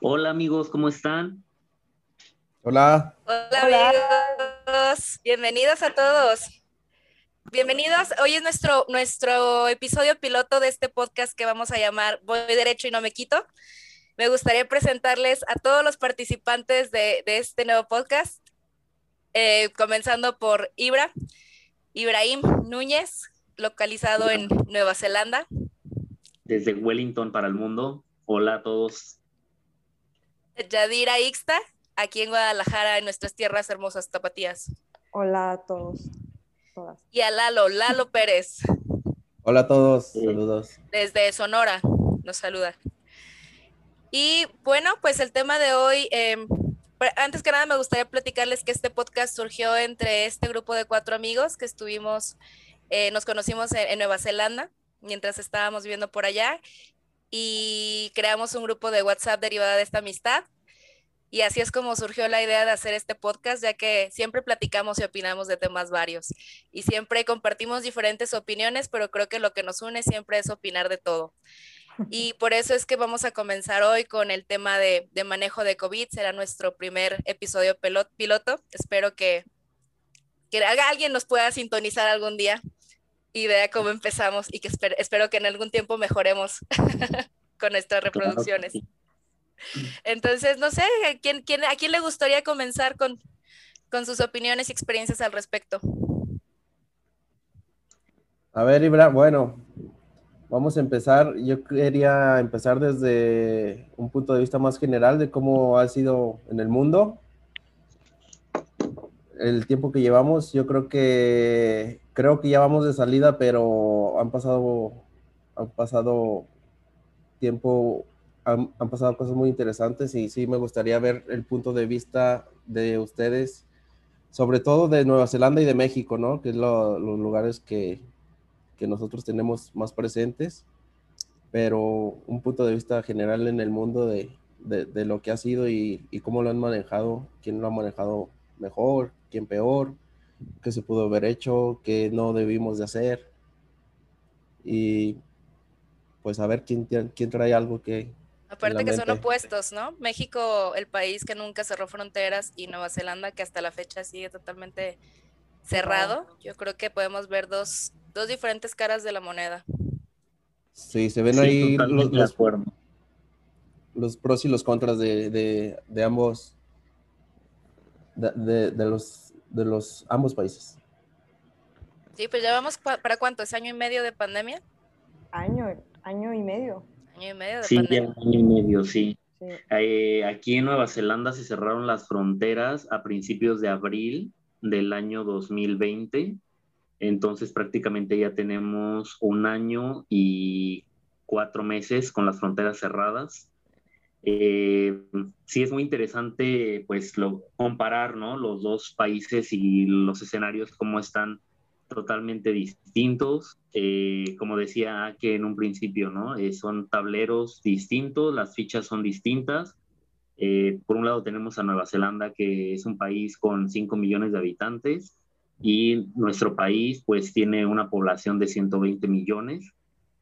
Hola amigos, ¿cómo están? Hola. Hola, amigos. Bienvenidos a todos. Bienvenidos. Hoy es nuestro, nuestro episodio piloto de este podcast que vamos a llamar Voy derecho y no me quito. Me gustaría presentarles a todos los participantes de, este nuevo podcast, eh, comenzando por Ibra, Ibrahim Núñez, localizado en Nueva Zelanda. Desde Wellington para el mundo. Hola a todos. Yadira Ixta, aquí en Guadalajara, en nuestras tierras hermosas tapatías. Hola a todos. Y a Lalo, Lalo Pérez. Hola a todos, saludos. Desde Sonora nos saluda. Y bueno, pues el tema de hoy, em, antes que nada me gustaría platicarles que este podcast surgió entre este grupo de cuatro amigos que estuvimos, eh, nos conocimos en, Nueva Zelanda mientras estábamos viviendo por allá y creamos un grupo de WhatsApp derivado de esta amistad y así es como surgió la idea de hacer este podcast, ya que siempre platicamos y opinamos de temas varios y siempre compartimos diferentes opiniones, pero creo que lo que nos une siempre es opinar de todo. Y por eso es que vamos a comenzar hoy con el tema de, manejo de COVID. Será nuestro primer episodio piloto. Espero que, que alguien nos pueda sintonizar algún día y vea cómo empezamos y que espero que en algún tiempo mejoremos con nuestras reproducciones. Entonces, no sé, ¿a quién, ¿a quién le gustaría comenzar con, con sus opiniones y experiencias al respecto? A ver, Ibra, bueno, vamos a empezar. Yo quería empezar desde un punto de vista más general de cómo ha sido en el mundo. El tiempo que llevamos, yo creo que creo que ya vamos de salida, pero han pasado han pasado tiempo han, pasado cosas muy interesantes y sí me gustaría ver el punto de vista de ustedes, sobre todo de Nueva Zelanda y de México, ¿no? Que es los lugares que, que nosotros tenemos más presentes, pero un punto de vista general en el mundo de, de, lo que ha sido y, y, cómo lo han manejado, quién lo ha manejado mejor, quién peor, qué se pudo haber hecho, qué no debimos de hacer. Y pues a ver quién, quién trae algo que, Aparte que son opuestos, ¿no? México, el país que nunca cerró fronteras, y Nueva Zelanda, que hasta la fecha sigue totalmente cerrado. Yo creo que podemos ver dos, dos diferentes caras de la moneda. Sí, se ven ahí los, los, pros y los contras de, de, de ambos, de, de, los, de los ambos países. Sí, pues ya vamos para cuánto, ¿es año y medio de pandemia? Año, año y medio y medio sí, año y medio, sí. Eh, aquí en Nueva Zelanda se cerraron las fronteras a principios de abril del año 2020. Entonces prácticamente ya tenemos un año y cuatro meses con las fronteras cerradas. Eh, sí es muy interesante pues lo, comparar ¿no? los dos países y los escenarios cómo están totalmente distintos. Eh, como decía que en un principio, ¿no? Eh, son tableros distintos, las fichas son distintas. Eh, por un lado tenemos a Nueva Zelanda, que es un país con 5 millones de habitantes, y nuestro país pues tiene una población de 120 millones.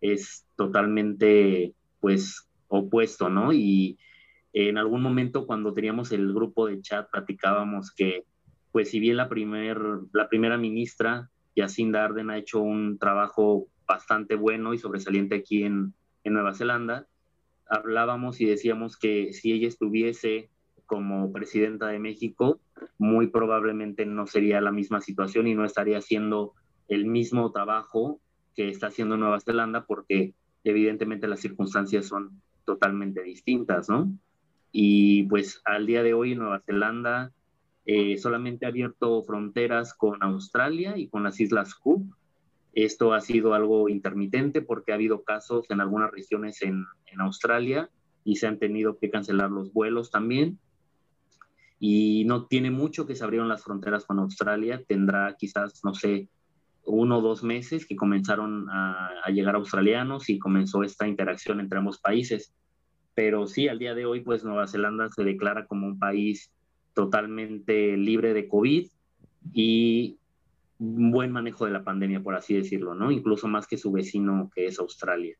Es totalmente pues opuesto, ¿no? Y en algún momento cuando teníamos el grupo de chat platicábamos que pues si bien la, primer, la primera ministra Jacinda Arden ha hecho un trabajo bastante bueno y sobresaliente aquí en, Nueva Zelanda. Hablábamos y decíamos que si ella estuviese como presidenta de México, muy probablemente no sería la misma situación y no estaría haciendo el mismo trabajo que está haciendo Nueva Zelanda porque evidentemente las circunstancias son totalmente distintas, ¿no? Y pues al día de hoy Nueva Zelanda eh, solamente ha abierto fronteras con Australia y con las Islas Cook. Esto ha sido algo intermitente porque ha habido casos en algunas regiones en, en Australia y se han tenido que cancelar los vuelos también. Y no tiene mucho que se abrieron las fronteras con Australia. Tendrá quizás, no sé, uno o dos meses que comenzaron a, a, llegar australianos y comenzó esta interacción entre ambos países. Pero sí, al día de hoy, pues Nueva Zelanda se declara como un país totalmente libre de COVID y un buen manejo de la pandemia, por así decirlo, ¿no? Incluso más que su vecino que es Australia.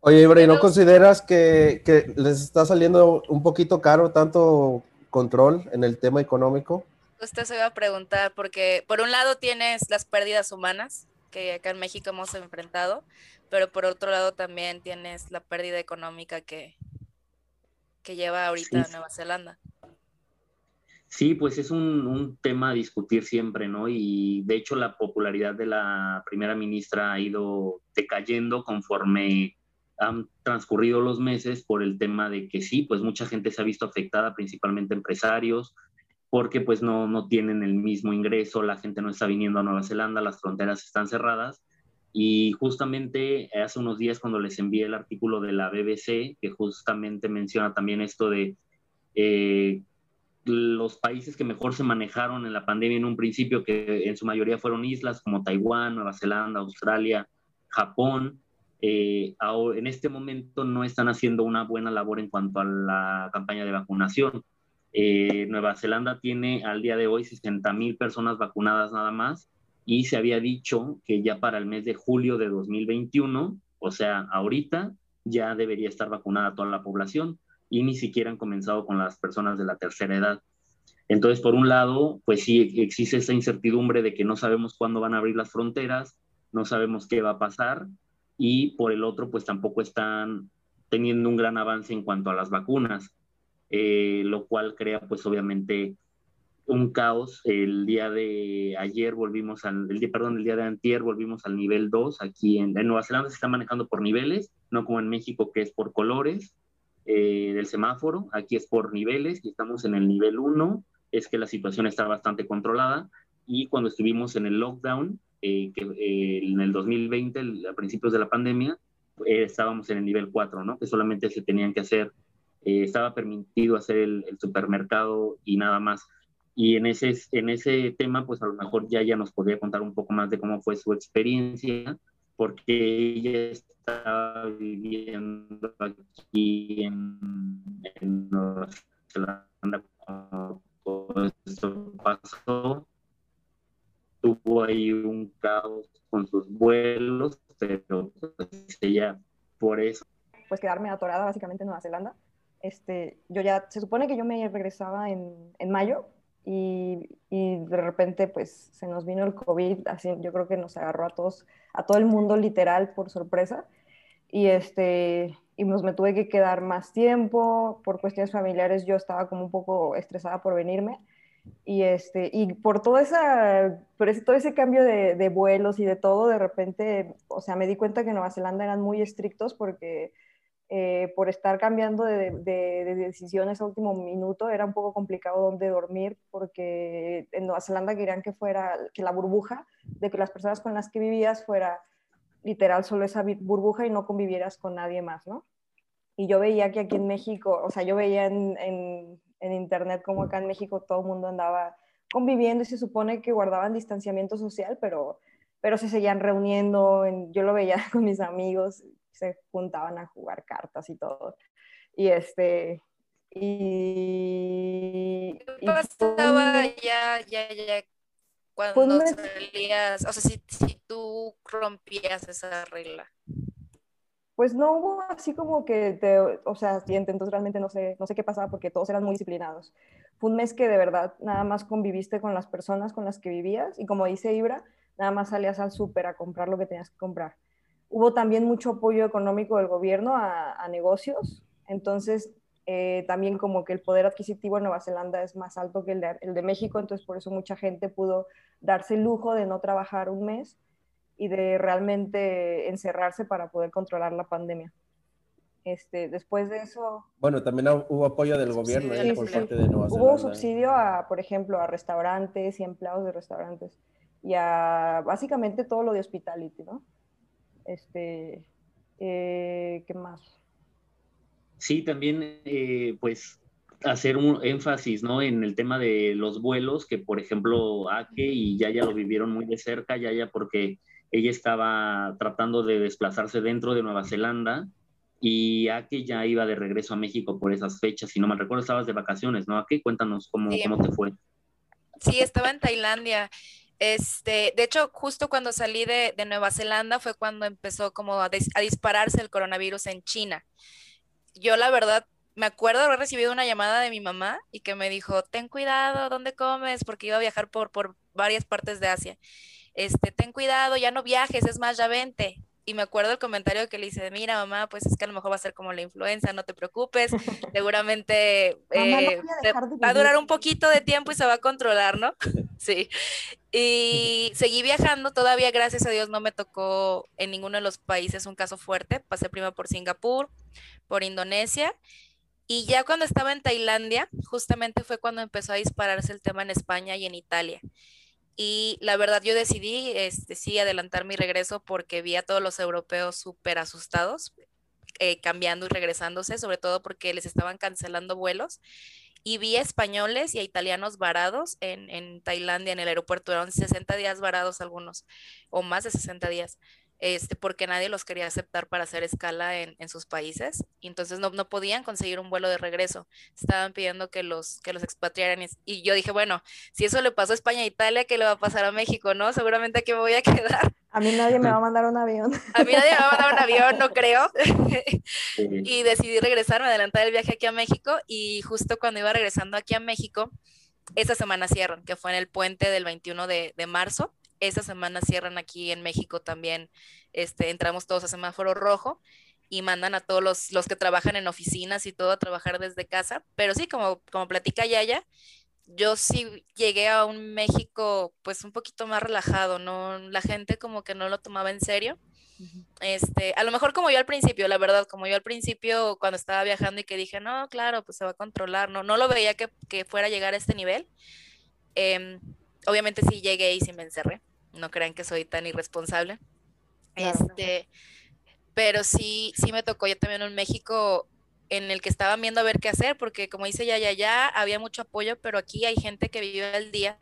Oye, Ibra, no consideras que, que, les está saliendo un poquito caro tanto control en el tema económico? Usted se iba a preguntar, porque por un lado tienes las pérdidas humanas, que acá en México hemos enfrentado, pero por otro lado también tienes la pérdida económica que, que lleva ahorita Nueva Zelanda. Sí, pues es un, tema a discutir siempre, ¿no? Y de hecho la popularidad de la primera ministra ha ido decayendo conforme han transcurrido los meses por el tema de que sí, pues mucha gente se ha visto afectada, principalmente empresarios, porque pues no, no tienen el mismo ingreso, la gente no está viniendo a Nueva Zelanda, las fronteras están cerradas. Y justamente hace unos días cuando les envié el artículo de la BBC, que justamente menciona también esto de eh, los países que mejor se manejaron en la pandemia en un principio, que en su mayoría fueron islas como Taiwán, Nueva Zelanda, Australia, Japón, eh, en este momento no están haciendo una buena labor en cuanto a la campaña de vacunación. Eh, Nueva Zelanda tiene al día de hoy 60 mil personas vacunadas nada más y se había dicho que ya para el mes de julio de 2021, o sea, ahorita ya debería estar vacunada toda la población y ni siquiera han comenzado con las personas de la tercera edad. Entonces, por un lado, pues sí existe esa incertidumbre de que no sabemos cuándo van a abrir las fronteras, no sabemos qué va a pasar, y por el otro, pues tampoco están teniendo un gran avance en cuanto a las vacunas, eh, lo cual crea, pues obviamente, un caos. El día de ayer volvimos al, el perdón, el día de antier volvimos al nivel 2. Aquí en, en Nueva Zelanda se está manejando por niveles, no como en México que es por colores. Eh, del semáforo, aquí es por niveles y estamos en el nivel 1, es que la situación está bastante controlada y cuando estuvimos en el lockdown, eh, que eh, en el 2020, a principios de la pandemia, estábamos en el nivel 4, ¿no? Que solamente se tenían que hacer, estaba permitido hacer el, supermercado y nada más. Y en ese, en ese tema, pues a lo mejor ya, ya nos podría contar un poco más de cómo fue su experiencia porque ella estaba viviendo aquí en, Nueva Zelanda cuando esto pasó. Tuvo ahí un caos con sus vuelos, pero pues ella por eso. Pues quedarme atorada básicamente en Nueva Zelanda. Este, yo ya, se supone que yo me regresaba en, en mayo, y, y, de repente pues se nos vino el COVID, así yo creo que nos agarró a todos, a todo el mundo literal por sorpresa. Y este y pues me tuve que quedar más tiempo por cuestiones familiares yo estaba como un poco estresada por venirme. Y este y por todo esa por ese, todo ese cambio de, de, vuelos y de todo de repente o sea me di cuenta que Nueva Zelanda eran muy estrictos porque eh, por estar cambiando de, decisiones a último minuto, era un poco complicado dónde dormir, porque en Nueva Zelanda querían que fuera, que la burbuja de que las personas con las que vivías fuera literal solo esa burbuja y no convivieras con nadie más, ¿no? Y yo veía que aquí en México, o sea, yo veía en internet como acá en México todo el mundo andaba conviviendo y se supone que guardaban distanciamiento social, pero pero se seguían reuniendo, yo lo veía con mis amigos, se juntaban a jugar cartas y todo. Y este, y... ¿Qué pasaba ya, ya, ya cuando salías, o sea, si, si tú rompías esa regla? Pues no hubo así como que, te, o sea, entonces realmente no sé, no sé qué pasaba porque todos eran muy disciplinados. Fue un mes que de verdad nada más conviviste con las personas con las que vivías y como dice Ibra, nada más salías al súper a comprar lo que tenías que comprar Hubo también mucho apoyo económico del gobierno a, negocios, entonces eh, también como que el poder adquisitivo en Nueva Zelanda es más alto que el de, México, entonces por eso mucha gente pudo darse el lujo de no trabajar un mes y de realmente encerrarse para poder controlar la pandemia. Este, después de eso... Bueno, también hubo apoyo del gobierno ¿eh? por parte de Nueva Zelanda. Hubo subsidio a, por ejemplo, a restaurantes y empleados de restaurantes y a básicamente todo lo de hospitality, ¿no? Este, eh, ¿Qué más? Sí, también, eh, pues, hacer un énfasis, ¿no? En el tema de los vuelos, que por ejemplo, Ake y Yaya lo vivieron muy de cerca, Yaya porque ella estaba tratando de desplazarse dentro de Nueva Zelanda y Ake ya iba de regreso a México por esas fechas, si no me recuerdo, estabas de vacaciones, ¿no? Ake, cuéntanos cómo, cómo te fue. Sí, estaba en Tailandia Este, de hecho, justo cuando salí de, Nueva Zelanda fue cuando empezó como a, dispararse el coronavirus en China. Yo la verdad me acuerdo de haber recibido una llamada de mi mamá y que me dijo, ten cuidado, ¿dónde comes? Porque iba a viajar por, por varias partes de Asia. Este, ten cuidado, ya no viajes, es más, ya vente y me acuerdo el comentario que le hice, mira mamá, pues es que a lo mejor va a ser como la influenza, no te preocupes, seguramente eh, va a durar un poquito de tiempo y se va a controlar, ¿no? sí. Y seguí viajando, todavía gracias a Dios no me tocó en ninguno de los países un caso fuerte, pasé primero por Singapur, por Indonesia. Y ya cuando estaba en Tailandia, justamente fue cuando empezó a dispararse el tema en España y en Italia. Y la verdad yo decidí, este, sí, adelantar mi regreso porque vi a todos los europeos súper asustados, eh, cambiando y regresándose, sobre todo porque les estaban cancelando vuelos. Y vi a españoles y a italianos varados en, en Tailandia, en el aeropuerto. Eran 60 días varados algunos, o más de 60 días este, porque nadie los quería aceptar para hacer escala en, sus países, y entonces no, no, podían conseguir un vuelo de regreso, estaban pidiendo que los, que los expatriaran, y, yo dije, bueno, si eso le pasó a España e Italia, ¿qué le va a pasar a México, no? Seguramente aquí me voy a quedar. A mí nadie me va a mandar un avión. A mí nadie me va a mandar un avión, no creo. y decidí regresar, me adelantar el viaje aquí a México, y justo cuando iba regresando aquí a México, esa semana cierran, que fue en el puente del 21 de, de marzo, esa semana cierran aquí en México también, este, entramos todos a semáforo rojo y mandan a todos los, los que trabajan en oficinas y todo a trabajar desde casa. Pero sí, como, como platica Yaya, yo sí llegué a un México pues un poquito más relajado, ¿no? La gente como que no lo tomaba en serio. Este, a lo mejor como yo al principio, la verdad, como yo al principio cuando estaba viajando y que dije, no, claro, pues se va a controlar, no, no lo veía que, que fuera a llegar a este nivel. Em, obviamente sí llegué y sí me encerré, no crean que soy tan irresponsable. Este, pero sí, sí me tocó yo también en México en el que estaban viendo a ver qué hacer, porque como dice ya, ya, ya, había mucho apoyo, pero aquí hay gente que vive al día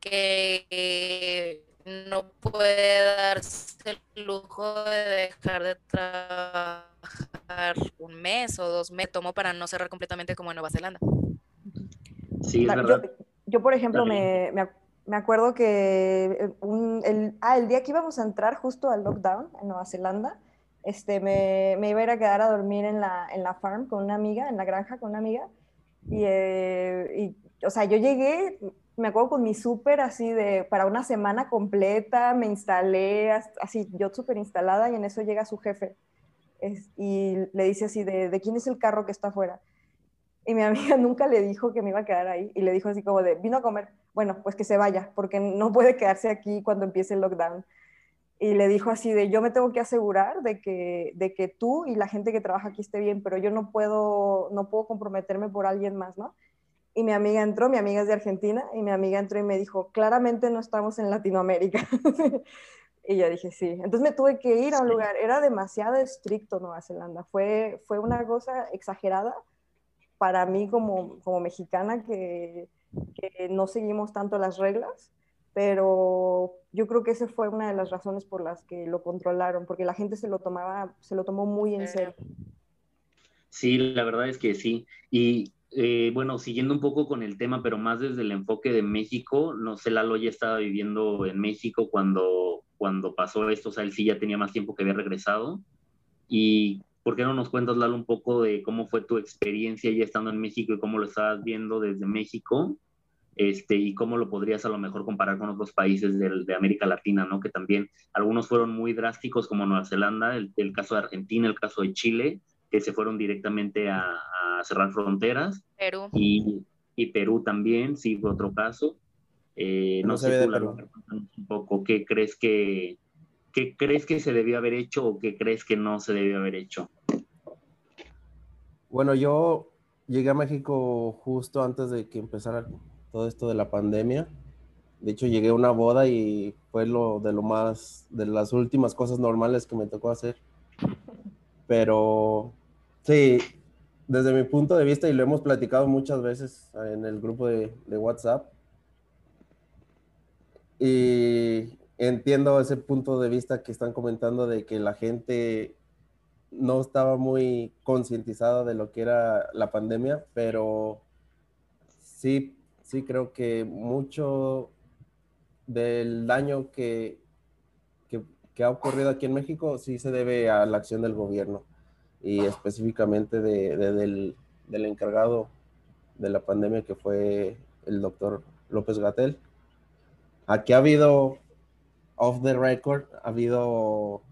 que no puede darse el lujo de dejar de trabajar un mes o dos meses, tomó para no cerrar completamente como en Nueva Zelanda. Sí, es verdad. Yo, por ejemplo, me, me acuerdo que eh, el, ah, el día que íbamos a entrar justo al lockdown en Nueva Zelanda, este, me, me, iba a ir a quedar a dormir en la, en la farm con una amiga, en la granja con una amiga. Y, eh, y o sea, yo llegué, me acuerdo con mi súper así de, para una semana completa, me instalé así, yo súper instalada y en eso llega su jefe y le dice así de, de quién es el carro que está afuera. Y mi amiga nunca le dijo que me iba a quedar ahí y le dijo así como de, vino a comer bueno, pues que se vaya, porque no puede quedarse aquí cuando empiece el lockdown. Y le dijo así de, yo me tengo que asegurar de que, de que tú y la gente que trabaja aquí esté bien, pero yo no puedo, no puedo comprometerme por alguien más, ¿no? Y mi amiga entró, mi amiga es de Argentina, y mi amiga entró y me dijo, claramente no estamos en Latinoamérica. y yo dije, sí. Entonces me tuve que ir a un lugar, era demasiado estricto Nueva Zelanda, fue, fue una cosa exagerada para mí como, como mexicana que que no seguimos tanto las reglas, pero yo creo que esa fue una de las razones por las que lo controlaron, porque la gente se lo tomaba, se lo tomó muy en serio. Sí, la verdad es que sí. Y eh, bueno, siguiendo un poco con el tema, pero más desde el enfoque de México, no sé, Lalo ya estaba viviendo en México cuando, cuando pasó esto, o sea, él sí ya tenía más tiempo que había regresado. Y ¿Por qué no nos cuentas, Lalo, un poco de cómo fue tu experiencia ya estando en México y cómo lo estabas viendo desde México? Este, y cómo lo podrías a lo mejor comparar con otros países de, de América Latina, ¿no? Que también algunos fueron muy drásticos, como Nueva Zelanda, el, caso de Argentina, el caso de Chile, que se fueron directamente a, cerrar fronteras. Perú. Y, y, Perú también, sí, fue otro caso. Eh, no, sé, tú, Lalo, un poco, ¿qué crees que, ¿qué crees que se debió haber hecho o qué crees que no se debió haber hecho? Bueno, yo llegué a México justo antes de que empezara todo esto de la pandemia. De hecho, llegué a una boda y fue lo de lo más, de las últimas cosas normales que me tocó hacer. Pero sí, desde mi punto de vista, y lo hemos platicado muchas veces en el grupo de, de WhatsApp, y entiendo ese punto de vista que están comentando de que la gente no estaba muy concientizada de lo que era la pandemia, pero sí, sí creo que mucho del daño que, que, ha ocurrido aquí en México sí se debe a la acción del gobierno y específicamente de, del, del, encargado de la pandemia que fue el doctor López Gatel. Aquí ha habido, off the record, ha habido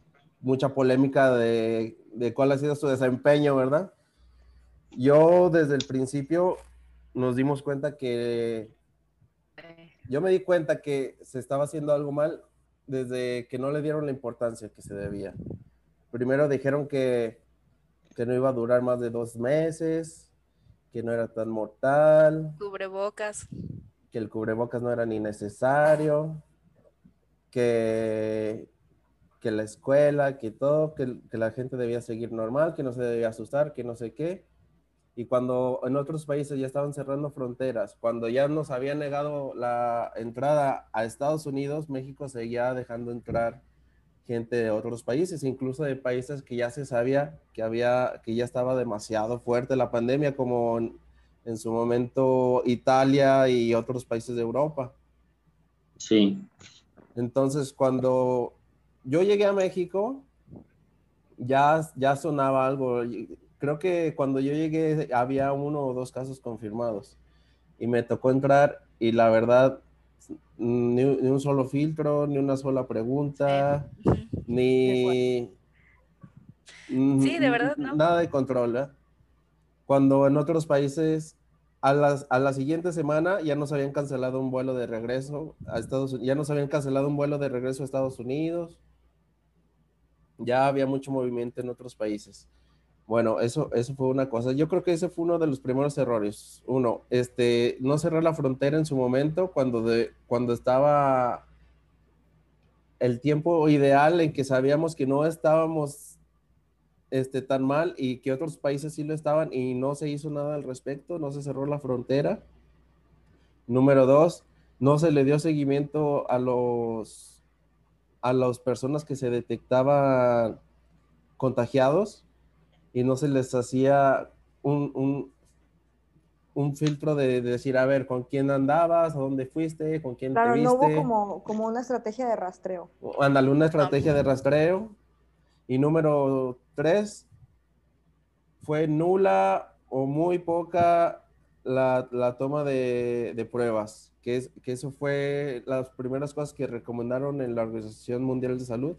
mucha polémica de, de cuál ha sido su desempeño, ¿verdad? Yo desde el principio nos dimos cuenta que yo me di cuenta que se estaba haciendo algo mal desde que no le dieron la importancia que se debía. Primero dijeron que, que no iba a durar más de dos meses, que no era tan mortal. Cubrebocas. Que el cubrebocas no era ni necesario, que, que la escuela, que todo, que, que la gente debía seguir normal, que no se debía asustar, que no sé qué. Y cuando en otros países ya estaban cerrando fronteras, cuando ya nos habían negado la entrada a Estados Unidos, México seguía dejando entrar gente de otros países, incluso de países que ya se sabía que había, que ya estaba demasiado fuerte la pandemia, como en, en su momento Italia y otros países de Europa. Sí. Entonces, cuando yo llegué a México, ya, ya sonaba algo creo que cuando yo llegué había uno o dos casos confirmados y me tocó entrar y la verdad ni, un solo filtro, ni una sola pregunta, ni... Sí, de verdad, ¿no? Nada de control. ¿eh? Cuando en otros países a, las, a la siguiente semana ya nos habían cancelado un vuelo de regreso a Estados Unidos, ya nos habían cancelado un vuelo de regreso a Estados Unidos, ya había mucho movimiento en otros países. Bueno, eso, eso fue una cosa. Yo creo que ese fue uno de los primeros errores. Uno, este, no cerrar la frontera en su momento cuando, de, cuando estaba el tiempo ideal en que sabíamos que no estábamos este, tan mal y que otros países sí lo estaban y no se hizo nada al respecto, no se cerró la frontera. Número dos, no se le dio seguimiento a los a las personas que se detectaban contagiados y no se les hacía un, un, filtro de, decir, a ver, con quién andabas, a dónde fuiste, con quién te viste. no hubo como, como una estrategia de rastreo. Ándale, una estrategia de rastreo. Y número tres, fue nula o muy poca la, la toma de, pruebas, que, es, que eso fue las primeras cosas que recomendaron en la Organización Mundial de Salud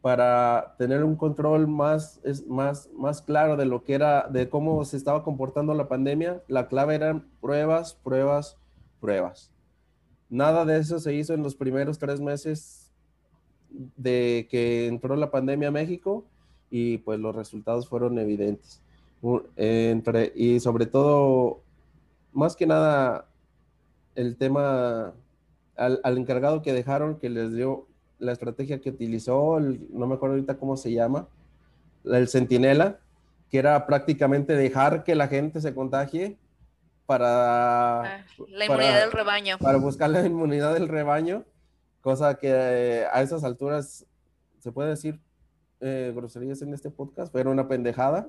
para tener un control más, es, más, más claro de lo que era, de cómo se estaba comportando la pandemia, la clave eran pruebas, pruebas, pruebas. Nada de eso se hizo en los primeros tres meses de que entró la pandemia a México y pues los resultados fueron evidentes. Entre, y sobre todo, más que nada, el tema al, al encargado que dejaron que les dio la estrategia que utilizó, no me acuerdo ahorita cómo se llama, el centinela, que era prácticamente dejar que la gente se contagie para... Ah, la inmunidad del rebaño. Para buscar la inmunidad del rebaño, cosa que eh, a esas alturas se puede decir eh, groserías en este podcast, pero una pendejada.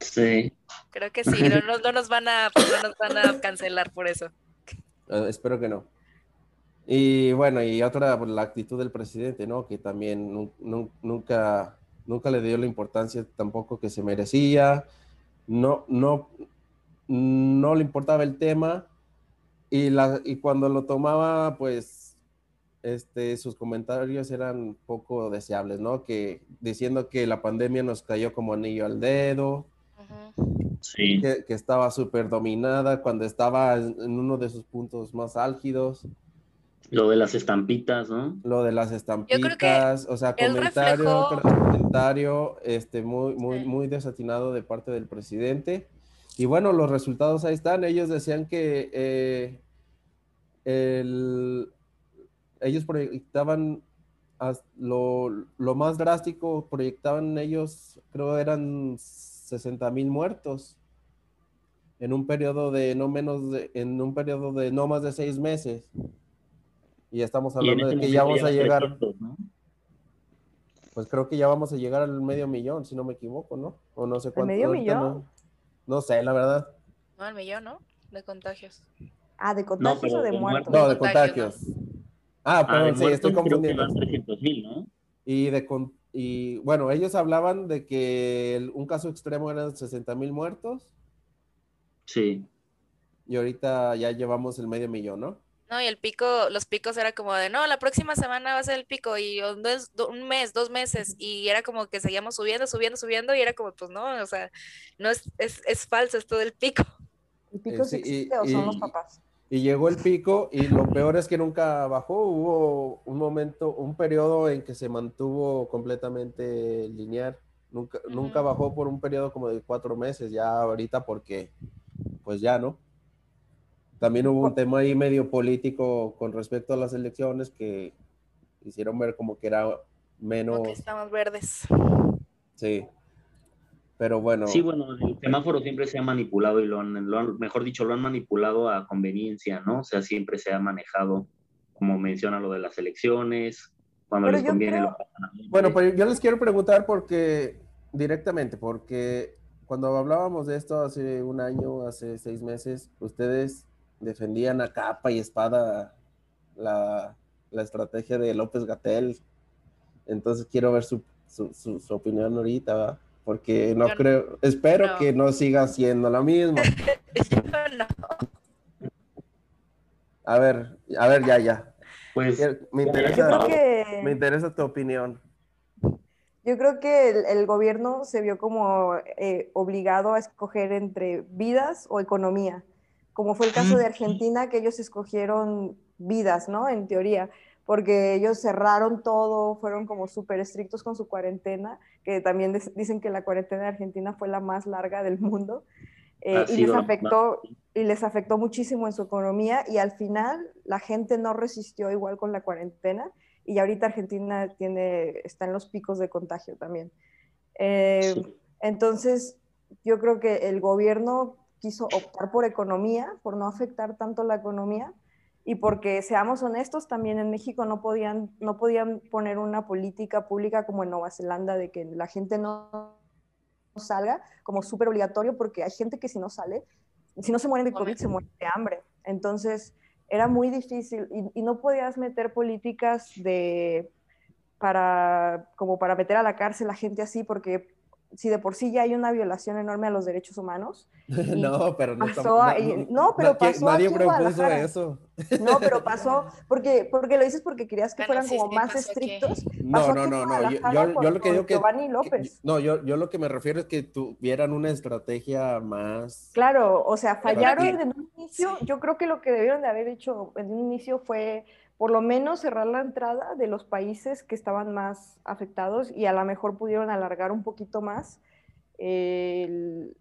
Sí. Creo que sí, no, nos van a, no nos van a cancelar por eso. Eh, espero que no. Y bueno, y otra, pues, la actitud del presidente, ¿no? Que también nunca, nunca le dio la importancia tampoco que se merecía, no, no, no le importaba el tema y, la, y cuando lo tomaba, pues, este, sus comentarios eran poco deseables, ¿no? Que diciendo que la pandemia nos cayó como anillo al dedo, sí. que, que, estaba súper dominada cuando estaba en uno de sus puntos más álgidos. Lo de las estampitas, ¿no? Lo de las estampitas, o sea, comentario, comentario este, muy, muy, muy desatinado de parte del presidente. Y bueno, los resultados ahí están. Ellos decían que eh, ellos proyectaban lo, lo, más drástico, proyectaban ellos, creo eran 60 mil muertos en un periodo de no menos de, en un periodo de no más de seis meses. Y estamos hablando de que ya vamos a llegar. Pues creo que ya vamos a llegar al medio millón, si no me equivoco, ¿no? O no sé cuánto. ¿Medio millón? No, sé, la verdad. No, al millón, ¿no? De contagios. Ah, ¿de contagios o de, muertos? No, de contagios. Ah, ah pero sí, estoy confundiendo. ¿no? Y de y bueno, ellos hablaban de que un caso extremo eran 60 mil muertos. Sí. Y ahorita ya llevamos el medio millón, ¿no? No, y el pico, los picos era como de, no, la próxima semana va a ser el pico y un, un mes, dos meses, y era como que seguíamos subiendo, subiendo, subiendo, y era como, pues no, o sea, no es, es, es falso esto del pico. ¿El pico sí, existe o son los papás? Y llegó el pico y lo peor es que nunca bajó. Hubo un momento, un periodo en que se mantuvo completamente lineal. Nunca, nunca bajó por un periodo como de cuatro meses, ya ahorita porque, pues ya, ¿no? También hubo un tema ahí medio político con respecto a las elecciones que hicieron ver como que era menos... Porque estamos verdes. Sí. Pero bueno. Sí, bueno, el semáforo siempre se ha manipulado y lo han, mejor dicho, lo han manipulado a conveniencia, ¿no? O sea, siempre se ha manejado, como menciona lo de las elecciones, cuando les conviene. Bueno, pues yo les quiero preguntar porque, directamente, porque cuando hablábamos de esto hace un año, hace seis meses, ustedes defendían a capa y espada la, estrategia de López Gatel. Entonces quiero ver su, su, su opinión ahorita, ¿verdad? Porque no creo, espero que no siga siendo lo mismo. no. A ver, a ver, ya, ya. Pues me interesa, me interesa tu opinión. Yo creo que el, gobierno se vio como eh, obligado a escoger entre vidas o economía, como fue el caso de Argentina, que ellos escogieron vidas, ¿no? En teoría porque ellos cerraron todo, fueron como súper estrictos con su cuarentena, que también dicen que la cuarentena de Argentina fue la más larga del mundo, eh, y, les afectó, y les afectó muchísimo en su economía, y al final la gente no resistió igual con la cuarentena, y ahorita Argentina tiene, está en los picos de contagio también. Eh, entonces, yo creo que el gobierno quiso optar por economía, por no afectar tanto la economía, y porque seamos honestos, también en México no podían, no podían poner una política pública como en Nueva Zelanda de que la gente no salga como súper obligatorio porque hay gente que si no sale, si no se muere de COVID, se muere de hambre. Entonces era muy difícil y, y no podías meter políticas de para como para meter a la cárcel a gente así porque si de por sí ya hay una violación enorme a los derechos humanos. no, pero no, pasó no, pero pasó nadie propuso eso. No, pero pasó porque porque lo dices porque querías que fueran como más estrictos. No, no, no, no, yo, yo, lo que digo que López. no, yo, yo lo que me refiero es que tuvieran una estrategia más Claro, o sea, fallaron en un inicio. Yo creo que lo que debieron de haber hecho en un inicio fue por lo menos cerrar la entrada de los países que estaban más afectados y a lo mejor pudieron alargar un poquito más el,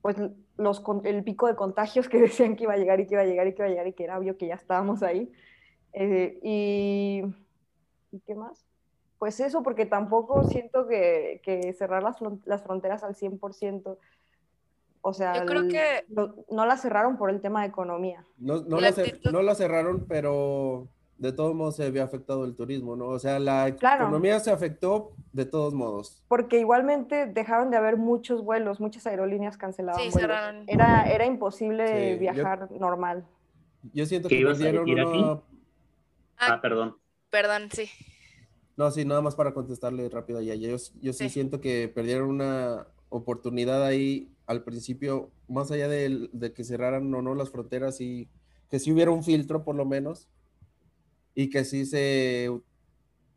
pues los, el pico de contagios que decían que iba a llegar y que iba a llegar y que iba a llegar y que era obvio que ya estábamos ahí. Eh, y, y, qué más? Pues eso, porque tampoco siento que, que cerrar las, las, fronteras al 100%. O sea, no la cerraron por el tema de economía. No, no, la, no la cerraron, pero de todos modos se había afectado el turismo, ¿no? O sea, la economía se afectó de todos modos. Porque igualmente dejaron de haber muchos vuelos, muchas aerolíneas cancelaban sí, Era, era imposible viajar normal. Yo siento que perdieron una... Ah, ah, perdón. Perdón, sí. No, sí, nada más para contestarle rápido a Yo, yo sí, siento que perdieron una oportunidad ahí al principio, más allá de, de que cerraran o no las fronteras y que si hubiera un filtro por lo menos y que sí se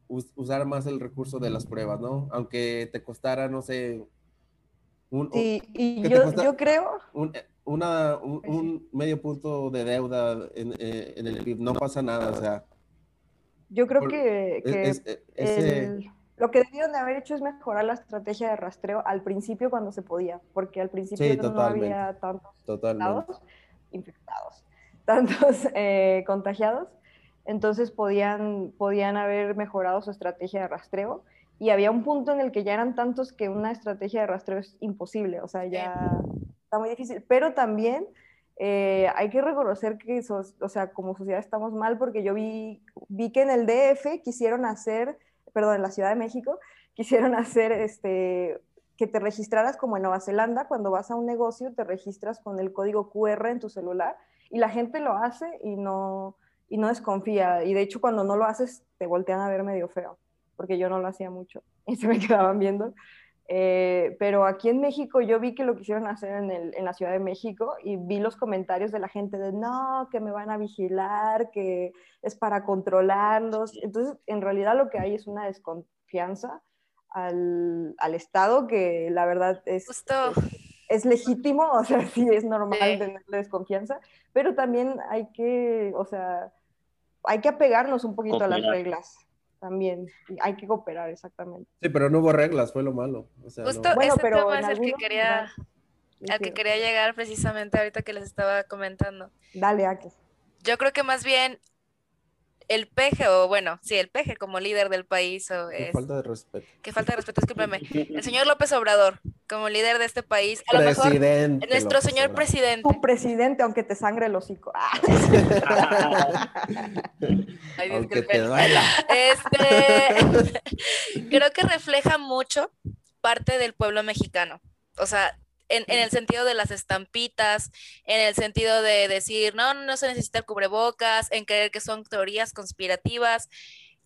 usara más el recurso de las pruebas, ¿no? Aunque te costara, no sé, un, sí, y yo, yo, creo... Un, una, un, medio punto de deuda en, eh, en, el PIB, no pasa nada, o sea... Yo creo que, que lo que debieron de haber hecho es mejorar la estrategia de rastreo al principio cuando se podía, porque al principio no había tantos infectados, tantos eh, contagiados, entonces podían, podían haber mejorado su estrategia de rastreo y había un punto en el que ya eran tantos que una estrategia de rastreo es imposible, o sea, ya está muy difícil, pero también eh, hay que reconocer que, o sea, como sociedad estamos mal porque yo vi, vi que en el DF quisieron hacer, perdón, en la Ciudad de México, quisieron hacer este, que te registraras como en Nueva Zelanda, cuando vas a un negocio te registras con el código QR en tu celular y la gente lo hace y no, y no desconfía. Y de hecho cuando no lo haces te voltean a ver medio feo, porque yo no lo hacía mucho y se me quedaban viendo. Eh, pero aquí en México yo vi que lo quisieron hacer en, el, en, la Ciudad de México y vi los comentarios de la gente de no, que me van a vigilar, que es para controlarlos. Entonces, en realidad lo que hay es una desconfianza al, al Estado que la verdad es, es, legítimo, o sea, sí es normal tener desconfianza, pero también hay que, o sea, hay que apegarnos un poquito a las reglas también. Hay que cooperar, exactamente. Sí, pero no hubo reglas, fue lo malo. Justo ese tema es el que quería, al que quería llegar precisamente ahorita que les estaba comentando. Dale, aquí. Yo creo que más bien el peje, o bueno, sí, el peje como líder del país. O es, falta de respeto. Que falta de respeto, discúlpeme. El señor López Obrador, como líder de este país. A lo mejor nuestro señor presidente. Tu presidente, aunque te sangre el hocico. Ah. aunque te duela. Este, creo que refleja mucho parte del pueblo mexicano. O sea, en, el sentido de las estampitas, en el sentido de decir, no, no se necesita el cubrebocas, en creer que son teorías conspirativas.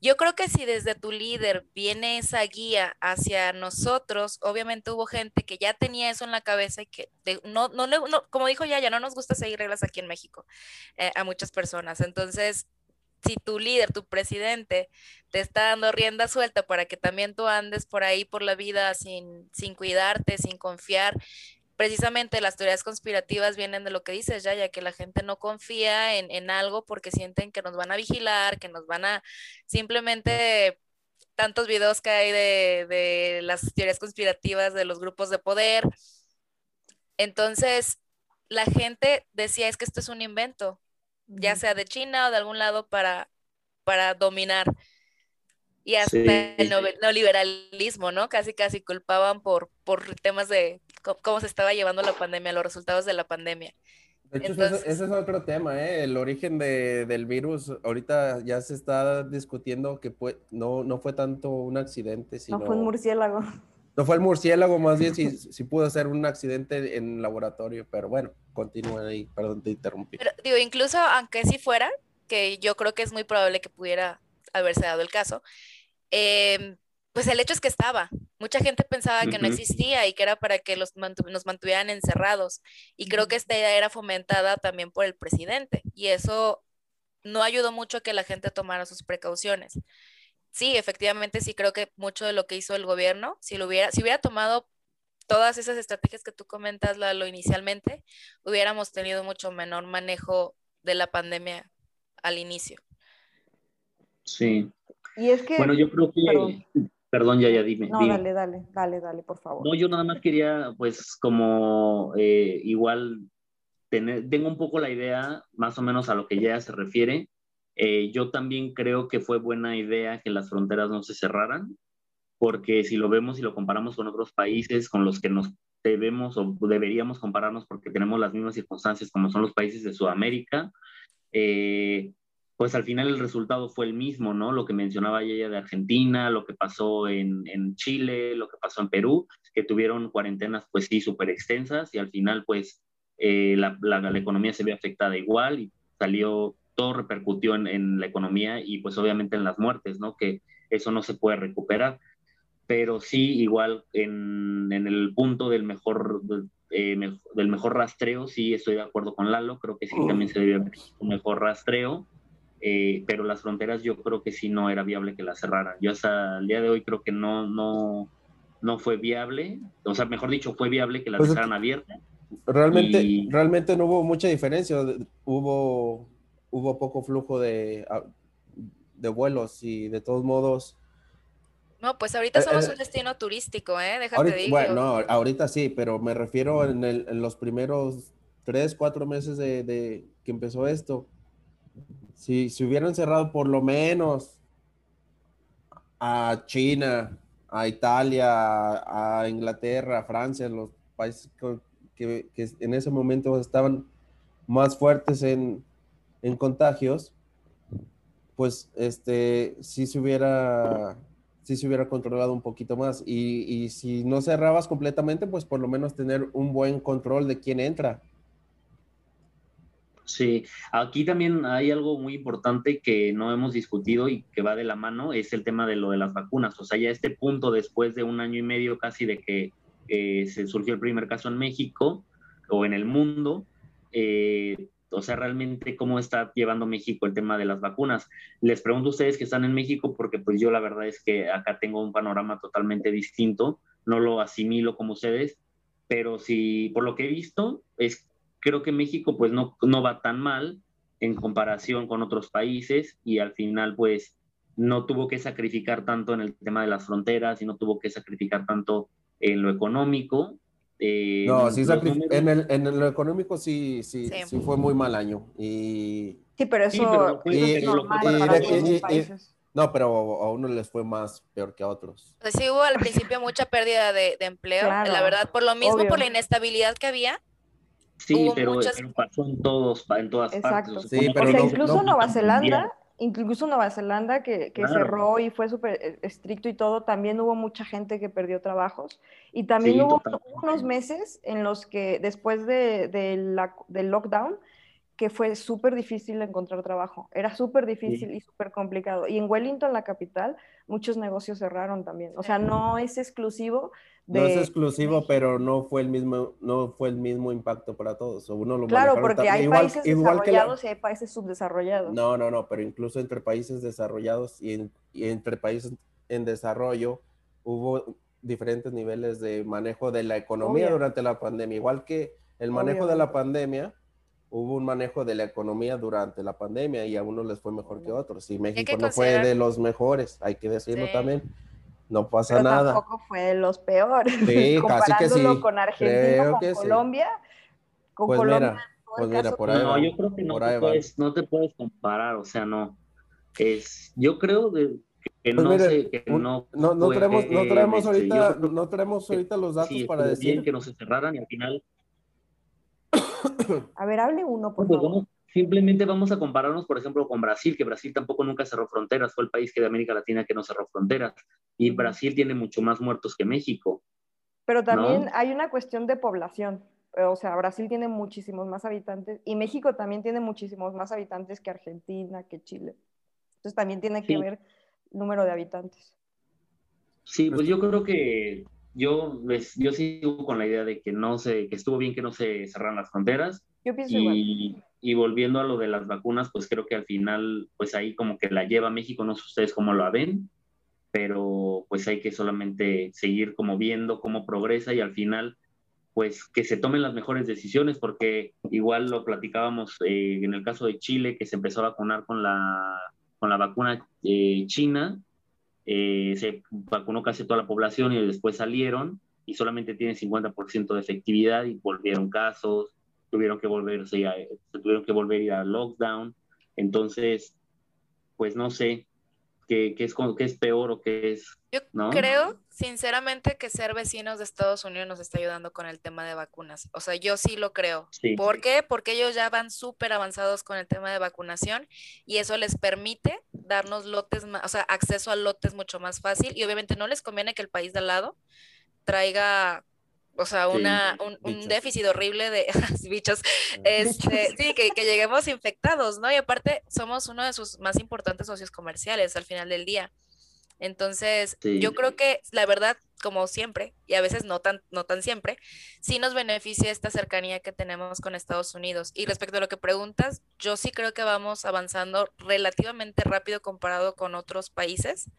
Yo creo que si desde tu líder viene esa guía hacia nosotros, obviamente hubo gente que ya tenía eso en la cabeza y que no, no, no, como dijo ya, ya no nos gusta seguir reglas aquí en México eh, a muchas personas. Entonces, si tu líder, tu presidente, te está dando rienda suelta para que también tú andes por ahí por la vida sin, sin cuidarte, sin confiar, precisamente las teorías conspirativas vienen de lo que dices ya, ya que la gente no confía en, en algo porque sienten que nos van a vigilar, que nos van a simplemente tantos videos que hay de, de las teorías conspirativas de los grupos de poder. Entonces, la gente decía, es que esto es un invento, ya sea de China o de algún lado para, para dominar. Y hasta el neoliberalismo, ¿no? Casi, casi culpaban por, por temas de cómo se estaba llevando la pandemia, los resultados de la pandemia. De hecho, ese, es otro tema, ¿eh? El origen de, del virus, ahorita ya se está discutiendo que no, no fue tanto un accidente, sino... No fue un murciélago. No fue el murciélago, más bien si, si pudo ser un accidente en laboratorio, pero bueno, continúa ahí, perdón, te interrumpí. Pero, digo, incluso aunque sí fuera, que yo creo que es muy probable que pudiera haberse dado el caso, em, pues el hecho es que estaba. Mucha gente pensaba que no existía y que era para que los nos mantuvieran encerrados. Y creo que esta idea era fomentada también por el presidente. Y eso no ayudó mucho a que la gente tomara sus precauciones. Sí, efectivamente, sí creo que mucho de lo que hizo el gobierno, si lo hubiera, si hubiera tomado todas esas estrategias que tú comentas, Lalo, inicialmente, hubiéramos tenido mucho menor manejo de la pandemia al inicio. Sí. Y es que... Bueno, yo creo que... Perdón. Ya, ya, dime. No, dale, dale, dale, dale, por favor. No, yo nada más quería, pues, como eh, igual tener, tengo un poco la idea, más o menos a lo que ya se refiere. Eh, yo también creo que fue buena idea que las fronteras no se cerraran porque si lo vemos y lo comparamos con otros países con los que nos debemos o deberíamos compararnos porque tenemos las mismas circunstancias como son los países de Sudamérica, eh, pues al final el resultado fue el mismo, ¿no? Lo que mencionaba ella de Argentina, lo que pasó en, en Chile, lo que pasó en Perú, que tuvieron cuarentenas pues sí súper extensas y al final pues eh, la, la, la, economía se ve afectada igual y salió, todo repercutió en, en la economía y pues obviamente en las muertes, ¿no? Que eso no se puede recuperar pero sí igual en, en el punto del mejor, eh, del mejor rastreo, sí estoy de acuerdo con Lalo, creo que sí también se debe haber un mejor rastreo, eh, pero las fronteras yo creo que sí no era viable que las cerraran. Yo hasta el día de hoy creo que no, no, no fue viable, o sea, mejor dicho, fue viable que las pues dejaran abiertas. Realmente, realmente no hubo mucha diferencia, hubo, hubo poco flujo de, de vuelos y de todos modos no, pues ahorita eh, somos eh, un destino turístico, ¿eh? Déjate ahorita, de Bueno, no, ahorita sí, pero me refiero en, el, en los primeros tres, cuatro meses de, de que empezó esto. Si, si hubieran cerrado por lo menos a China, a Italia, a Inglaterra, a Francia, los países que, que, en ese momento estaban más fuertes en, en contagios, pues este sí se hubiera se hubiera controlado un poquito más. Y, y, si no cerrabas completamente, pues por lo menos tener un buen control de quién entra. Sí, aquí también hay algo muy importante que no hemos discutido y que va de la mano, es el tema de lo de las vacunas. O sea, ya este punto, después de un año y medio casi de que eh, se surgió el primer caso en México o en el mundo, eh, o sea, realmente cómo está llevando México el tema de las vacunas. Les pregunto a ustedes que están en México porque pues yo la verdad es que acá tengo un panorama totalmente distinto, no lo asimilo como ustedes, pero si por lo que he visto es creo que México pues no, no va tan mal en comparación con otros países y al final pues no tuvo que sacrificar tanto en el tema de las fronteras y no tuvo que sacrificar tanto en lo económico. Eh, no, sí, en, el, en lo económico sí, sí, sí, fue muy mal año. Y... Sí, pero eso es normal No, pero a unos les fue más peor que a otros. Pues sí hubo al principio mucha pérdida de, empleo, la verdad, por lo mismo, por la inestabilidad que había, Sí, pero, pasó en todos, en todas partes. Sí, pero incluso Nueva Zelanda, incluso Nueva Zelanda que, cerró y fue súper eh, estricto y todo, también hubo mucha gente que perdió trabajos. Y también hubo unos meses en los que después de, del lockdown, que fue súper difícil encontrar trabajo. Era súper difícil y súper complicado. Y en Wellington, la capital, muchos negocios cerraron también. O sea, no es exclusivo no es exclusivo, pero no fue el mismo, no fue el mismo impacto para todos. Uno lo claro, porque hay países desarrollados y hay países subdesarrollados. No, no, no, pero incluso entre países desarrollados y, entre países en desarrollo hubo diferentes niveles de manejo de la economía durante la pandemia. Igual que el manejo de la pandemia, hubo un manejo de la economía durante la pandemia y a unos les fue mejor que a otros. Y México no fue de los mejores, hay que decirlo también no pasa Pero nada. Tampoco fue de los peores. Sí, casi que sí. con Argentina, con Colombia, con pues Colombia. Mira, pues mira, por ahí No, yo creo que no te, puedes, no te, puedes, comparar, o sea, no. Es, yo creo que pues no sé, que no, no, no traemos, no traemos este, ahorita, no traemos ahorita los datos para decir. Bien que no se cerraran y al final. A ver, hable uno, por pues favor. Simplemente vamos a compararnos, por ejemplo, con Brasil, que Brasil tampoco nunca cerró fronteras, fue el país que de América Latina que no cerró fronteras, y Brasil tiene mucho más muertos que México. Pero también hay una cuestión de población, o sea, Brasil tiene muchísimos más habitantes y México también tiene muchísimos más habitantes que Argentina, que Chile. Entonces también tiene que ver número de habitantes. Sí, pues yo creo que yo, yo sigo con la idea de que no se, que estuvo bien que no se cerraran las fronteras. Yo pienso igual y volviendo a lo de las vacunas, pues creo que al final, pues ahí como que la lleva México, no sé ustedes cómo lo ven, pero pues hay que solamente seguir como viendo cómo progresa y al final, pues que se tomen las mejores decisiones, porque igual lo platicábamos eh, en el caso de Chile, que se empezó a vacunar con la, con la vacuna eh, china, eh, se vacunó casi toda la población y después salieron y solamente tiene 50% de efectividad y volvieron casos tuvieron que volverse a, se tuvieron que volver a ir a lockdown. Entonces, pues no sé qué, qué es, qué es peor o qué es. Yo creo, sinceramente, que ser vecinos de Estados Unidos nos está ayudando con el tema de vacunas. O sea, yo sí lo creo. ¿Por qué? Porque ellos ya van súper avanzados con el tema de vacunación y eso les permite darnos lotes, más, o sea, acceso a lotes mucho más fácil y obviamente no les conviene que el país de al lado traiga o sea, una, un, déficit horrible de bichos, este, sí, que, que, lleguemos infectados, ¿no? Y aparte, somos uno de sus más importantes socios comerciales al final del día. Entonces, yo creo que la verdad, como siempre, y a veces no tan, no tan siempre, sí nos beneficia esta cercanía que tenemos con Estados Unidos. Y respecto a lo que preguntas, yo sí creo que vamos avanzando relativamente rápido comparado con otros países.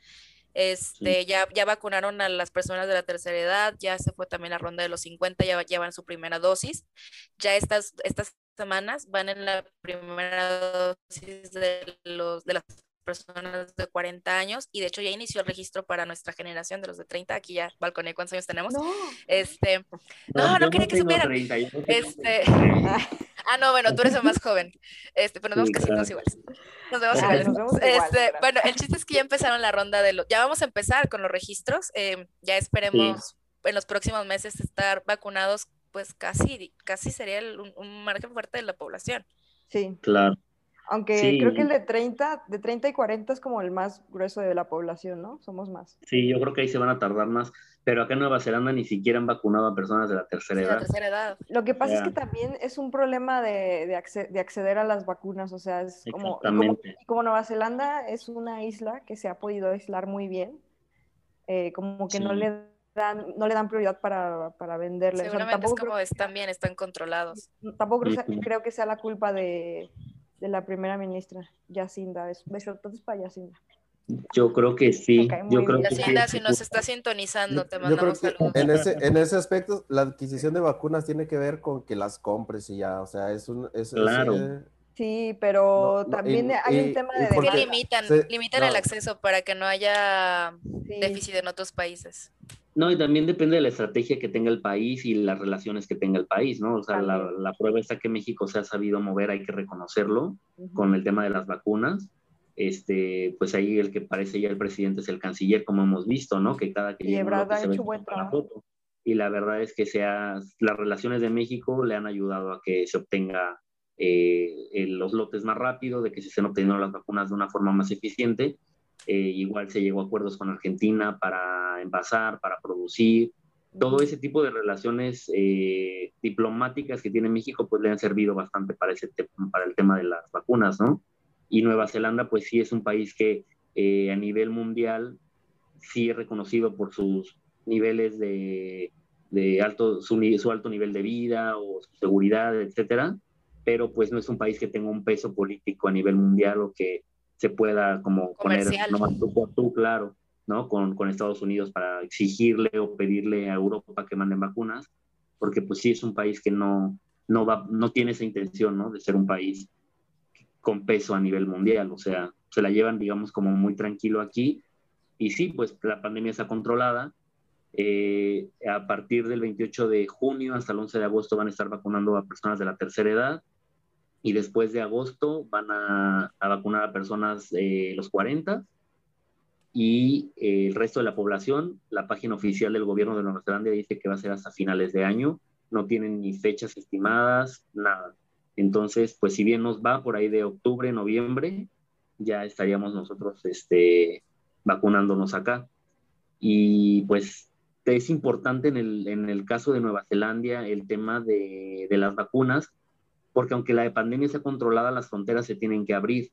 Este, ya, ya vacunaron a las personas de la tercera edad, ya se fue también la ronda de los 50, ya llevan su primera dosis. Ya estas, estas semanas van en la primera dosis de, los, de las personas de 40 años y de hecho ya inició el registro para nuestra generación de los de 30, aquí ya balconé cuántos años tenemos. No. Este, no, no, quería que supieran. este, ah, no, bueno, tú eres el más joven. Este, pero nos vemos casi iguales. Nos vemos iguales. este, bueno, el chiste es que ya empezaron la ronda de los, ya vamos a empezar con los registros, eh, ya esperemos en los próximos meses estar vacunados, pues casi, casi sería un margen fuerte de la población. Sí. Claro. Aunque creo que el de 30, de 30 y 40 es como el más grueso de la población, ¿no? Somos más. Sí, yo creo que ahí se van a tardar más, pero acá en Nueva Zelanda ni siquiera han vacunado a personas de la tercera, edad. tercera edad. Lo que pasa es que también es un problema de, de, acceder a las vacunas, o sea, es como, como, como, Nueva Zelanda es una isla que se ha podido aislar muy bien, eh, como que no le dan, no le dan prioridad para, para venderle. Seguramente es como están bien, están controlados. Tampoco creo que sea la culpa de de la primera ministra, Yacinda. Besos para Yacinda. Yo creo que sí. Yo creo Yacinda, si nos está sintonizando, te mandamos saludos. En ese, en ese aspecto, la adquisición de vacunas tiene que ver con que las compres y ya, o sea, es un... Es, claro. Eh, sí, pero también hay un tema de... que limitan, limitan el acceso para que no haya déficit en otros países. No, y también depende de la estrategia que tenga el país y las relaciones que tenga el país, ¿no? O sea, la, prueba está que México se ha sabido mover, hay que reconocerlo, con el tema de las vacunas. Este, pues ahí el que parece ya el presidente es el canciller, como hemos visto, ¿no? Que cada que y llega ha hecho buen trabajo. Y la verdad es que sea, las relaciones de México le han ayudado a que se obtenga eh, los lotes más rápido, de que se estén obteniendo las vacunas de una forma más eficiente eh, igual se llegó a acuerdos con Argentina para envasar, para producir. Todo ese tipo de relaciones eh, diplomáticas que tiene México, pues le han servido bastante para, ese para el tema de las vacunas, ¿no? Y Nueva Zelanda, pues sí es un país que a nivel mundial sí es reconocido por sus niveles de, de alto, su, su, alto nivel de vida o su seguridad, etcétera, pero pues no es un país que tenga un peso político a nivel mundial o que se pueda como poner nomás tú por tú, claro, ¿no? Con, con, Estados Unidos para exigirle o pedirle a Europa que manden vacunas, porque pues sí es un país que no, no, va, no tiene esa intención, ¿no? De ser un país con peso a nivel mundial, o sea, se la llevan, digamos, como muy tranquilo aquí. Y sí, pues la pandemia está controlada. Eh, a partir del 28 de junio hasta el 11 de agosto van a estar vacunando a personas de la tercera edad y después de agosto van a, vacunar a personas de los 40 y eh, el resto de la población, la página oficial del gobierno de Nueva Zelanda dice que va a ser hasta finales de año, no tienen ni fechas estimadas, nada. Entonces, pues si bien nos va por ahí de octubre, noviembre, ya estaríamos nosotros este, vacunándonos acá. Y pues es importante en el, en el caso de Nueva Zelanda el tema de, de las vacunas, porque aunque la pandemia sea controlada, las fronteras se tienen que abrir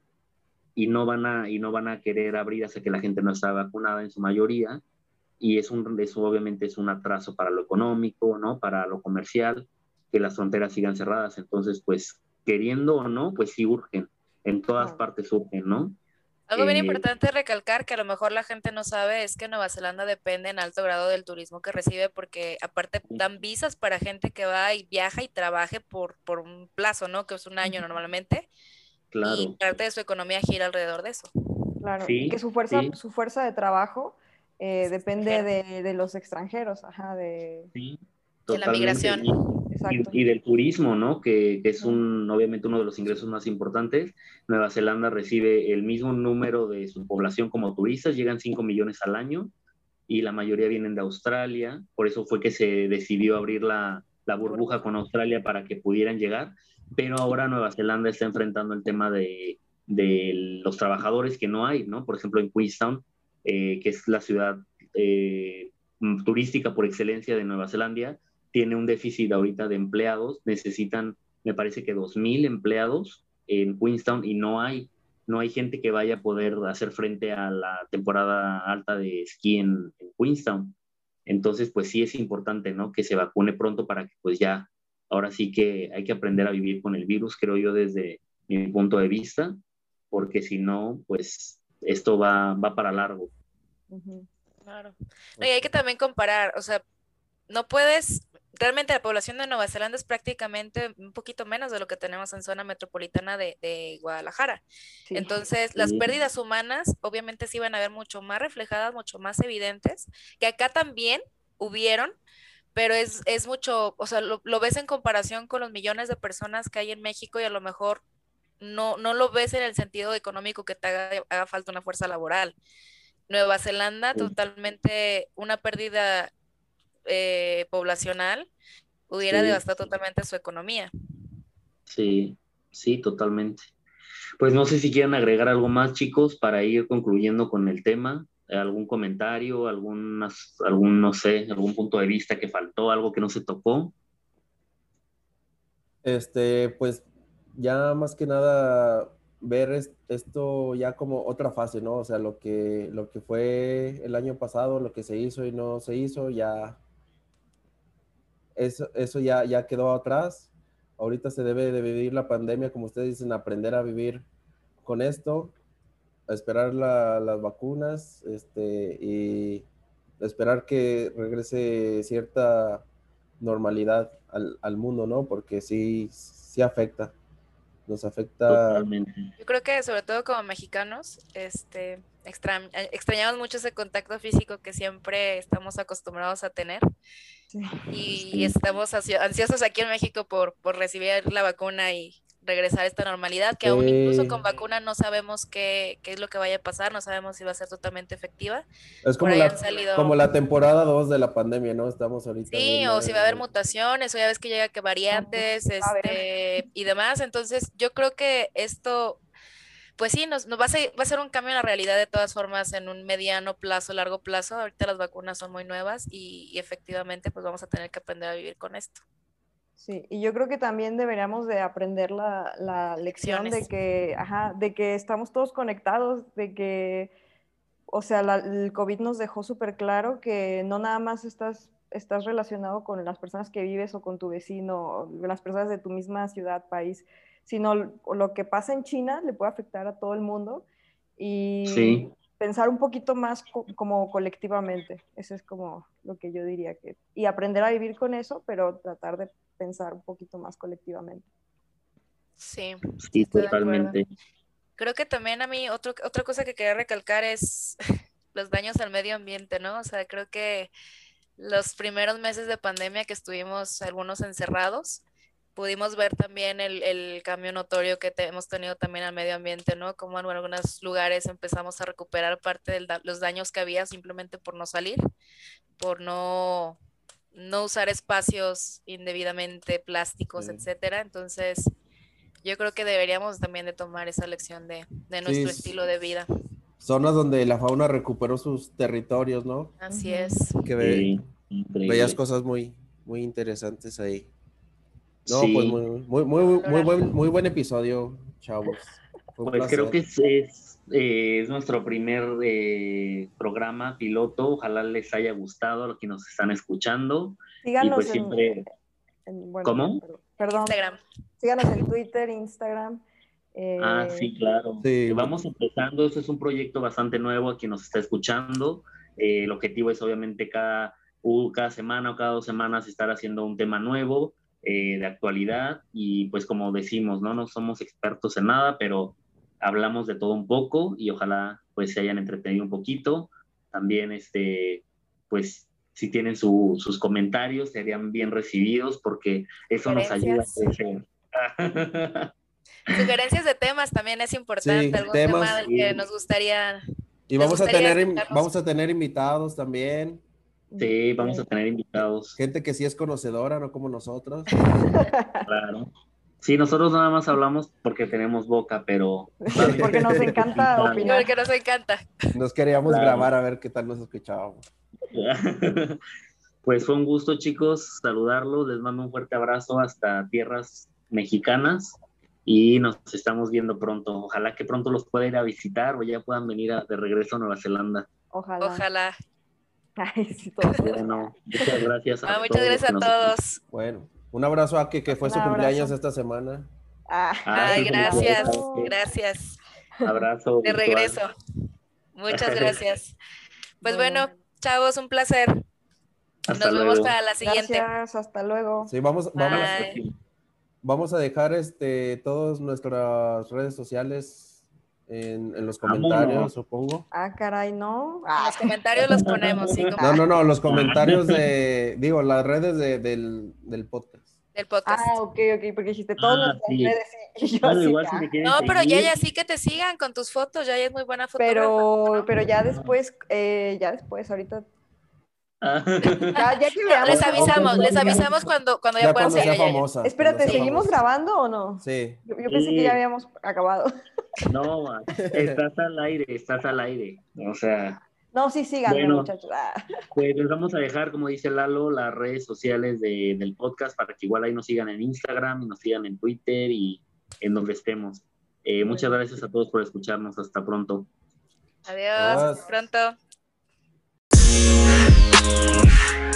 y no van a, y no van a querer abrir hasta que la gente no está vacunada en su mayoría. Y es un, eso obviamente es un atraso para lo económico, ¿no? Para lo comercial, que las fronteras sigan cerradas. Entonces, pues, queriendo o no, pues sí urgen. En todas partes urgen, ¿no? Algo bien eh, importante recalcar que a lo mejor la gente no sabe es que Nueva Zelanda depende en alto grado del turismo que recibe porque aparte dan visas para gente que va y viaja y trabaje por, por un plazo, ¿no? Que es un año normalmente. Claro. Y parte de su economía gira alrededor de eso. Claro, y que su fuerza, su fuerza de trabajo eh, depende de, de, los extranjeros, ajá, de, de la migración. Y, del turismo, ¿no? Que, es un, obviamente uno de los ingresos más importantes. Nueva Zelanda recibe el mismo número de su población como turistas, llegan 5 millones al año y la mayoría vienen de Australia. Por eso fue que se decidió abrir la, la burbuja con Australia para que pudieran llegar. Pero ahora Nueva Zelanda está enfrentando el tema de, de los trabajadores que no hay, ¿no? Por ejemplo, en Queenstown, eh, que es la ciudad eh, turística por excelencia de Nueva Zelanda, tiene un déficit ahorita de empleados, necesitan, me parece que 2.000 empleados en Queenstown y no hay, no hay gente que vaya a poder hacer frente a la temporada alta de esquí en, Queenstown. Entonces, pues sí es importante, ¿no? Que se vacune pronto para que pues ya, ahora sí que hay que aprender a vivir con el virus, creo yo, desde mi punto de vista, porque si no, pues esto va, va para largo. Claro. y hay que también comparar, o sea, no puedes realmente la población de Nueva Zelanda es prácticamente un poquito menos de lo que tenemos en zona metropolitana de, Guadalajara. Entonces, las pérdidas humanas obviamente sí van a ver mucho más reflejadas, mucho más evidentes, que acá también hubieron, pero es, es mucho, o sea, lo, ves en comparación con los millones de personas que hay en México y a lo mejor no, no lo ves en el sentido económico que te haga, haga falta una fuerza laboral. Nueva Zelanda, totalmente una pérdida eh, poblacional hubiera devastado totalmente su economía. Sí, sí, totalmente. Pues no sé si quieren agregar algo más, chicos, para ir concluyendo con el tema. ¿Algún comentario, algún, algún, no sé, algún punto de vista que faltó, algo que no se tocó? Este, pues ya más que nada ver esto ya como otra fase, ¿no? O sea, lo que, lo que fue el año pasado, lo que se hizo y no se hizo, ya eso, eso ya, ya quedó atrás. Ahorita se debe de vivir la pandemia, como ustedes dicen, aprender a vivir con esto, a esperar las vacunas este, y esperar que regrese cierta normalidad al, al mundo, ¿no? Porque sí, sí afecta nos afecta. Yo creo que sobre todo como mexicanos, este, extrañamos mucho ese contacto físico que siempre estamos acostumbrados a tener. Y, estamos ansiosos aquí en México por, por recibir la vacuna y regresar a esta normalidad, que aún incluso con vacuna no sabemos qué, qué, es lo que vaya a pasar, no sabemos si va a ser totalmente efectiva. Es como, la, como la temporada 2 de la pandemia, ¿no? Estamos ahorita. Sí, o si va a haber mutaciones, o ya ves que llega que variantes este, y demás. Entonces, yo creo que esto, pues sí, nos, nos va, a ser, va a ser un cambio en la realidad de todas formas en un mediano plazo, largo plazo. Ahorita las vacunas son muy nuevas y, y efectivamente, pues vamos a tener que aprender a vivir con esto. Sí, y yo creo que también deberíamos de aprender la, la lección de que, ajá, de que estamos todos conectados, de que, o sea, el COVID nos dejó súper claro que no nada más estás, estás relacionado con las personas que vives o con tu vecino, o las personas de tu misma ciudad, país, sino lo que pasa en China le puede afectar a todo el mundo. Y sí pensar un poquito más como colectivamente. Eso es como lo que yo diría que... Y aprender a vivir con eso, pero tratar de pensar un poquito más colectivamente. Sí, sí totalmente. Creo que también a mí otro, otra cosa que quería recalcar es los daños al medio ambiente, ¿no? O sea, creo que los primeros meses de pandemia que estuvimos algunos encerrados, pudimos ver también el, cambio notorio que hemos tenido también al medio ambiente, ¿no? Como en algunos lugares empezamos a recuperar parte de los daños que había simplemente por no salir, por no, no usar espacios indebidamente plásticos, etcétera. Entonces, yo creo que deberíamos también de tomar esa lección de, nuestro estilo de vida. Zonas donde la fauna recuperó sus territorios, ¿no? Así es. Que ve, veías cosas muy, muy interesantes ahí. No, pues muy, muy, muy, buen, muy buen episodio, chavos. Pues creo que es, es, eh, nuestro primer eh, programa piloto. Ojalá les haya gustado a los que nos están escuchando. Síganos y pues siempre... ¿Cómo? Perdón. Instagram. Síganos en Twitter, Instagram. Eh, ah, sí, claro. Sí. Vamos empezando. Este es un proyecto bastante nuevo a quien nos está escuchando. el objetivo es obviamente cada, cada semana o cada dos semanas estar haciendo un tema nuevo eh, de actualidad y pues como decimos, ¿no? No somos expertos en nada, pero hablamos de todo un poco y ojalá pues se hayan entretenido un poquito. También, este, pues si tienen sus comentarios serían bien recibidos porque eso nos ayuda a crecer. Sugerencias de temas también es importante, algún tema del que nos gustaría. Y vamos a tener vamos a tener invitados también. Sí, vamos a tener invitados. Gente que sí es conocedora, no como nosotros. claro. Sí, nosotros nada más hablamos porque tenemos boca, pero... porque nos encanta opinar. Porque nos encanta. Nos queríamos grabar a ver qué tal nos escuchábamos. pues fue un gusto, chicos, saludarlos. Les mando un fuerte abrazo hasta tierras mexicanas y nos estamos viendo pronto. Ojalá que pronto los pueda ir a visitar o ya puedan venir de regreso a Nueva Zelanda. Ojalá. Ojalá. Bueno, muchas gracias a ah, Muchas gracias a todos. Bueno, un abrazo a que, que fue su cumpleaños esta semana. Ah, Ay, gracias, gracias. Abrazo. De regreso. Muchas gracias. Pues bueno, chavos, un placer. Nos vemos para la siguiente. Gracias, hasta luego. Sí, vamos, vamos, vamos a dejar este todas nuestras redes sociales en, los comentarios, supongo. Ah, caray, no. Los comentarios los ponemos, sí. No, no, no, los comentarios de, digo, las redes de, del, del podcast. Del podcast. Ah, ok, ok, porque dijiste todas ah, las redes y yo No, pero ya, ya sí que te sigan con tus fotos, ya es muy buena foto. Pero, pero ya después, eh, ya después, ahorita ya, les avisamos, les avisamos cuando, cuando ya, puedan ser famosa. Espérate, ¿seguimos grabando o no? Sí. Yo, pensé que ya habíamos acabado. No, estás al aire, estás al aire. O sea. No, sí, síganme, muchachos. Ah. Pues les vamos a dejar, como dice Lalo, las redes sociales del podcast para que igual ahí nos sigan en Instagram y nos sigan en Twitter y en donde estemos. Eh, muchas gracias a todos por escucharnos. Hasta pronto. Adiós, Adiós. pronto. Yeah.